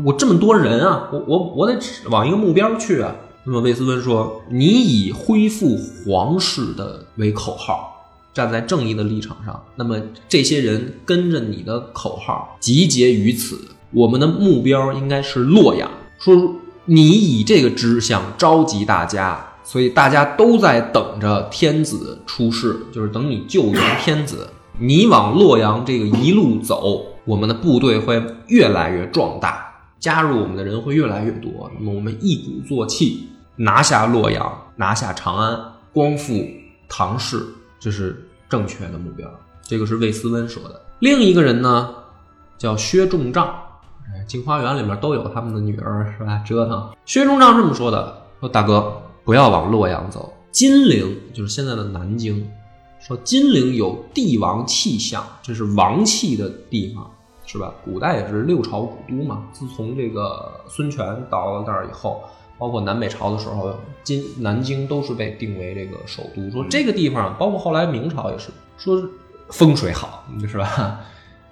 我这么多人啊，我我我得往一个目标去啊。那么魏斯温说：“你以恢复皇室的为口号。”站在正义的立场上，那么这些人跟着你的口号集结于此，我们的目标应该是洛阳。说你以这个志向召集大家，所以大家都在等着天子出世，就是等你救援天子。你往洛阳这个一路走，我们的部队会越来越壮大，加入我们的人会越来越多。那么我们一鼓作气拿下洛阳，拿下长安，光复唐氏，这是。正确的目标，这个是魏斯温说的。另一个人呢，叫薛仲杖，哎，镜花缘里面都有他们的女儿，是吧？折腾。薛仲杖这么说的：说大哥，不要往洛阳走，金陵就是现在的南京。说金陵有帝王气象，这是王气的地方，是吧？古代也是六朝古都嘛。自从这个孙权到了那儿以后。包括南北朝的时候，金南京都是被定为这个首都。说这个地方，包括后来明朝也是说风水好，是吧？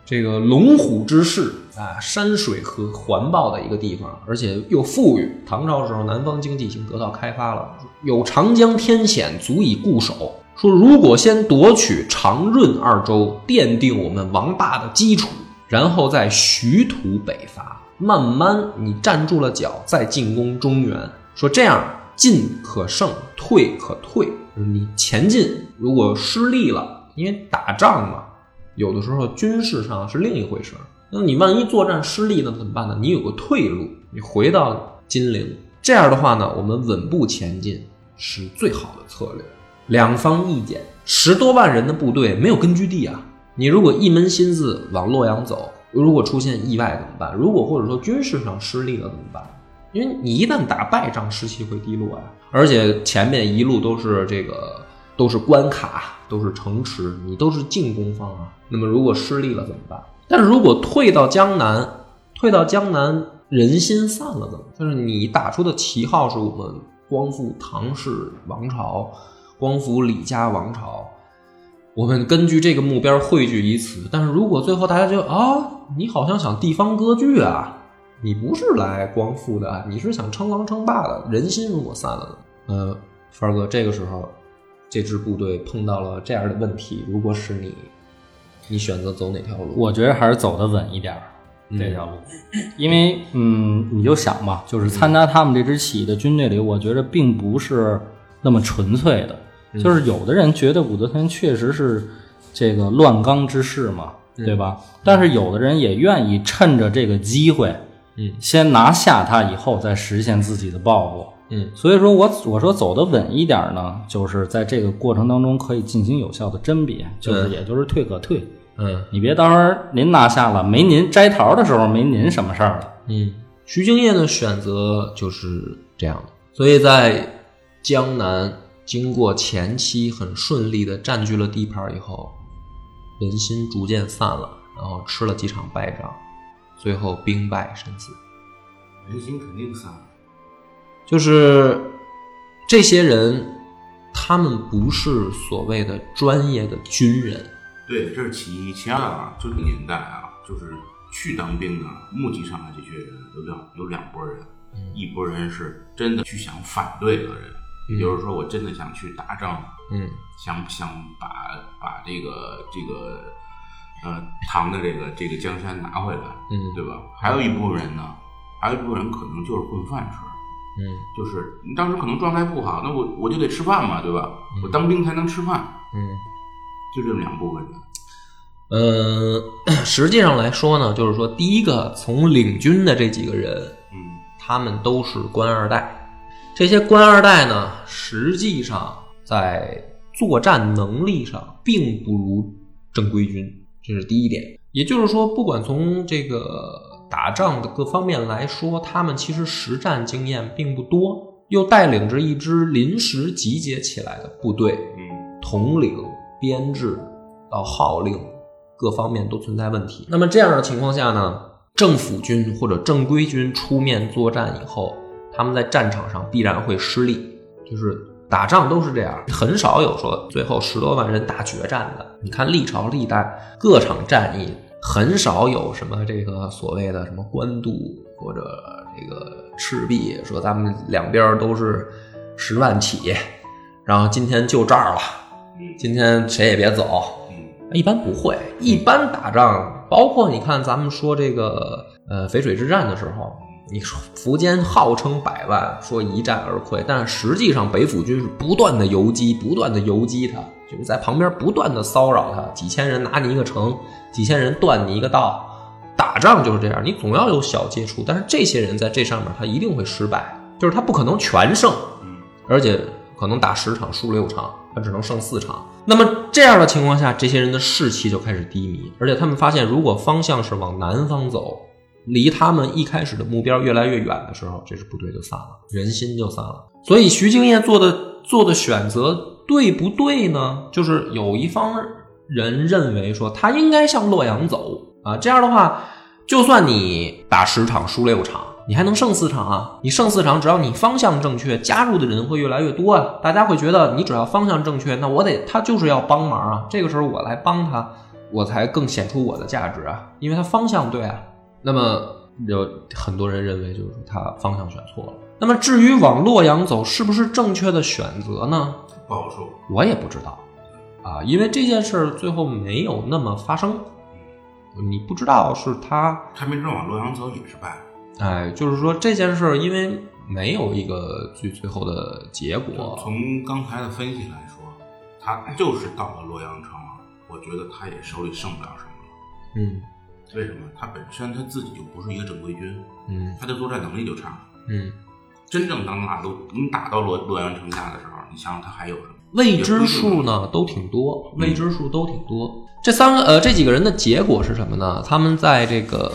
这个龙虎之势啊，山水和环抱的一个地方，而且又富裕。唐朝时候，南方经济已经得到开发了，有长江天险足以固守。说如果先夺取长润二州，奠定我们王霸的基础，然后再徐图北伐。慢慢，你站住了脚，再进攻中原。说这样进可胜，退可退。你前进，如果失利了，因为打仗嘛，有的时候军事上是另一回事。那你万一作战失利了怎么办呢？你有个退路，你回到金陵。这样的话呢，我们稳步前进是最好的策略。两方意见，十多万人的部队没有根据地啊。你如果一门心思往洛阳走。如果出现意外怎么办？如果或者说军事上失利了怎么办？因为你一旦打败仗，士气会低落呀。而且前面一路都是这个，都是关卡，都是城池，你都是进攻方啊。那么如果失利了怎么办？但是如果退到江南，退到江南，人心散了怎么？就是你打出的旗号是我们光复唐氏王朝，光复李家王朝。我们根据这个目标汇聚于此，但是如果最后大家就啊，你好像想地方割据啊，你不是来光复的，你是想称王称霸的，人心如果散了，呃，凡哥，这个时候这支部队碰到了这样的问题，如果是你，你选择走哪条路？我觉得还是走的稳一点这条路，因为嗯，你就想吧，就是参加他们这支起义的军队里，我觉得并不是那么纯粹的。就是有的人觉得武则天确实是这个乱纲之士嘛，对吧？但是有的人也愿意趁着这个机会，嗯，先拿下他，以后再实现自己的抱负，嗯。所以说我我说走的稳一点呢，就是在这个过程当中可以进行有效的甄别，就是也就是退可退，嗯，你别到时候您拿下了，没您摘桃的时候没您什么事儿了，嗯。徐敬业的选择就是这样的，所以在江南。经过前期很顺利的占据了地盘以后，人心逐渐散了，然后吃了几场败仗，最后兵败身死。人心肯定散了，就是这些人，他们不是所谓的专业的军人。对，这是其一。其二啊，这个年代啊，就是去当兵的目的上来这些人有两有两拨人，一拨人是真的去想反对的人。也就是说，我真的想去打仗，嗯，想想把把这个这个呃唐的这个这个江山拿回来，嗯，对吧？还有一部分人呢，还有一部分人可能就是混饭吃，嗯，就是你当时可能状态不好，那我我就得吃饭嘛，对吧？我当兵才能吃饭，嗯，就这么两部分人。呃，实际上来说呢，就是说第一个从领军的这几个人，嗯，他们都是官二代。这些官二代呢，实际上在作战能力上并不如正规军，这是第一点。也就是说，不管从这个打仗的各方面来说，他们其实实战经验并不多，又带领着一支临时集结起来的部队，嗯，统领、编制到号令各方面都存在问题。那么这样的情况下呢，政府军或者正规军出面作战以后。他们在战场上必然会失利，就是打仗都是这样，很少有说最后十多万人打决战的。你看历朝历代各场战役，很少有什么这个所谓的什么官渡或者这个赤壁，说咱们两边都是十万起，然后今天就这儿了，今天谁也别走。一般不会，一般打仗，包括你看咱们说这个呃淝水之战的时候，你说苻坚号称百万，说一战而溃，但实际上北府军是不断的游击，不断的游击他，就是在旁边不断的骚扰他，几千人拿你一个城，几千人断你一个道，打仗就是这样，你总要有小接触，但是这些人在这上面他一定会失败，就是他不可能全胜，而且可能打十场输六场，他只能胜四场。那么这样的情况下，这些人的士气就开始低迷，而且他们发现，如果方向是往南方走，离他们一开始的目标越来越远的时候，这支部队就散了，人心就散了。所以徐敬业做的做的选择对不对呢？就是有一方人认为说他应该向洛阳走啊，这样的话，就算你打十场输六场。你还能胜四场啊！你胜四场，只要你方向正确，加入的人会越来越多啊！大家会觉得你只要方向正确，那我得他就是要帮忙啊！这个时候我来帮他，我才更显出我的价值啊！因为他方向对啊。那么有很多人认为，就是他方向选错了。那么至于往洛阳走是不是正确的选择呢？不好说，我也不知道啊，因为这件事儿最后没有那么发生，你不知道是他他明知道往洛阳走也是败。哎，就是说这件事儿，因为没有一个最最后的结果。从刚才的分析来说，他就是到了洛阳城了。我觉得他也手里剩不了什么了。嗯，为什么？他本身他自己就不是一个正规军。嗯，他的作战能力就差。嗯，真正当打都你打到洛洛阳城下的时候，你想想他还有什么？未知数呢都挺多，未知数都挺多。这三个呃，这几个人的结果是什么呢？他们在这个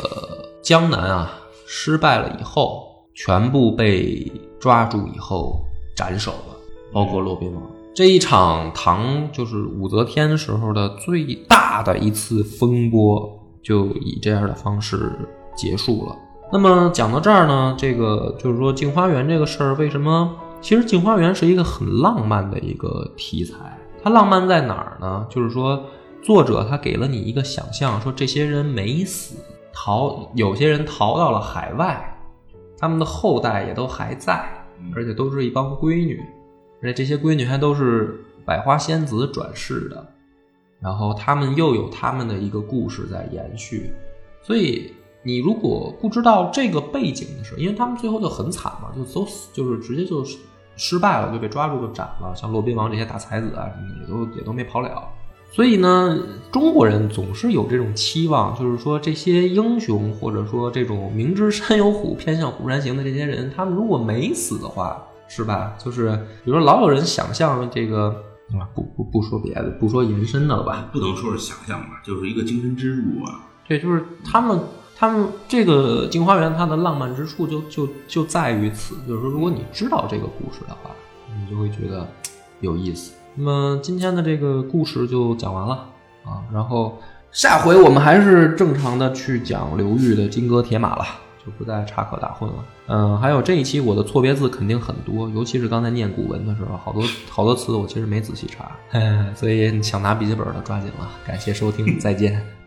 江南啊。失败了以后，全部被抓住以后斩首了，包括骆宾王。这一场唐就是武则天时候的最大的一次风波，就以这样的方式结束了。那么讲到这儿呢，这个就是说镜花缘这个事儿，为什么？其实镜花缘是一个很浪漫的一个题材。它浪漫在哪儿呢？就是说作者他给了你一个想象，说这些人没死。逃，有些人逃到了海外，他们的后代也都还在，而且都是一帮闺女，而且这些闺女还都是百花仙子转世的，然后他们又有他们的一个故事在延续，所以你如果不知道这个背景的时候，因为他们最后就很惨嘛，就都就是直接就失败了，就被抓住就斩了，像骆宾王这些大才子啊，什么也都也都没跑了。所以呢，中国人总是有这种期望，就是说这些英雄，或者说这种明知山有虎，偏向虎山行的这些人，他们如果没死的话，是吧？就是比如说，老有人想象这个啊，不不不说别的，不说延伸的了吧？不能说是想象吧，就是一个精神支柱啊。对，就是他们，他们这个《镜花缘》它的浪漫之处就就就在于此，就是说，如果你知道这个故事的话，你就会觉得有意思。那么今天的这个故事就讲完了啊，然后下回我们还是正常的去讲刘裕的金戈铁马了，就不再插科打诨了。嗯，还有这一期我的错别字肯定很多，尤其是刚才念古文的时候，好多好多词我其实没仔细查，所以想拿笔记本的抓紧了。感谢收听，再见。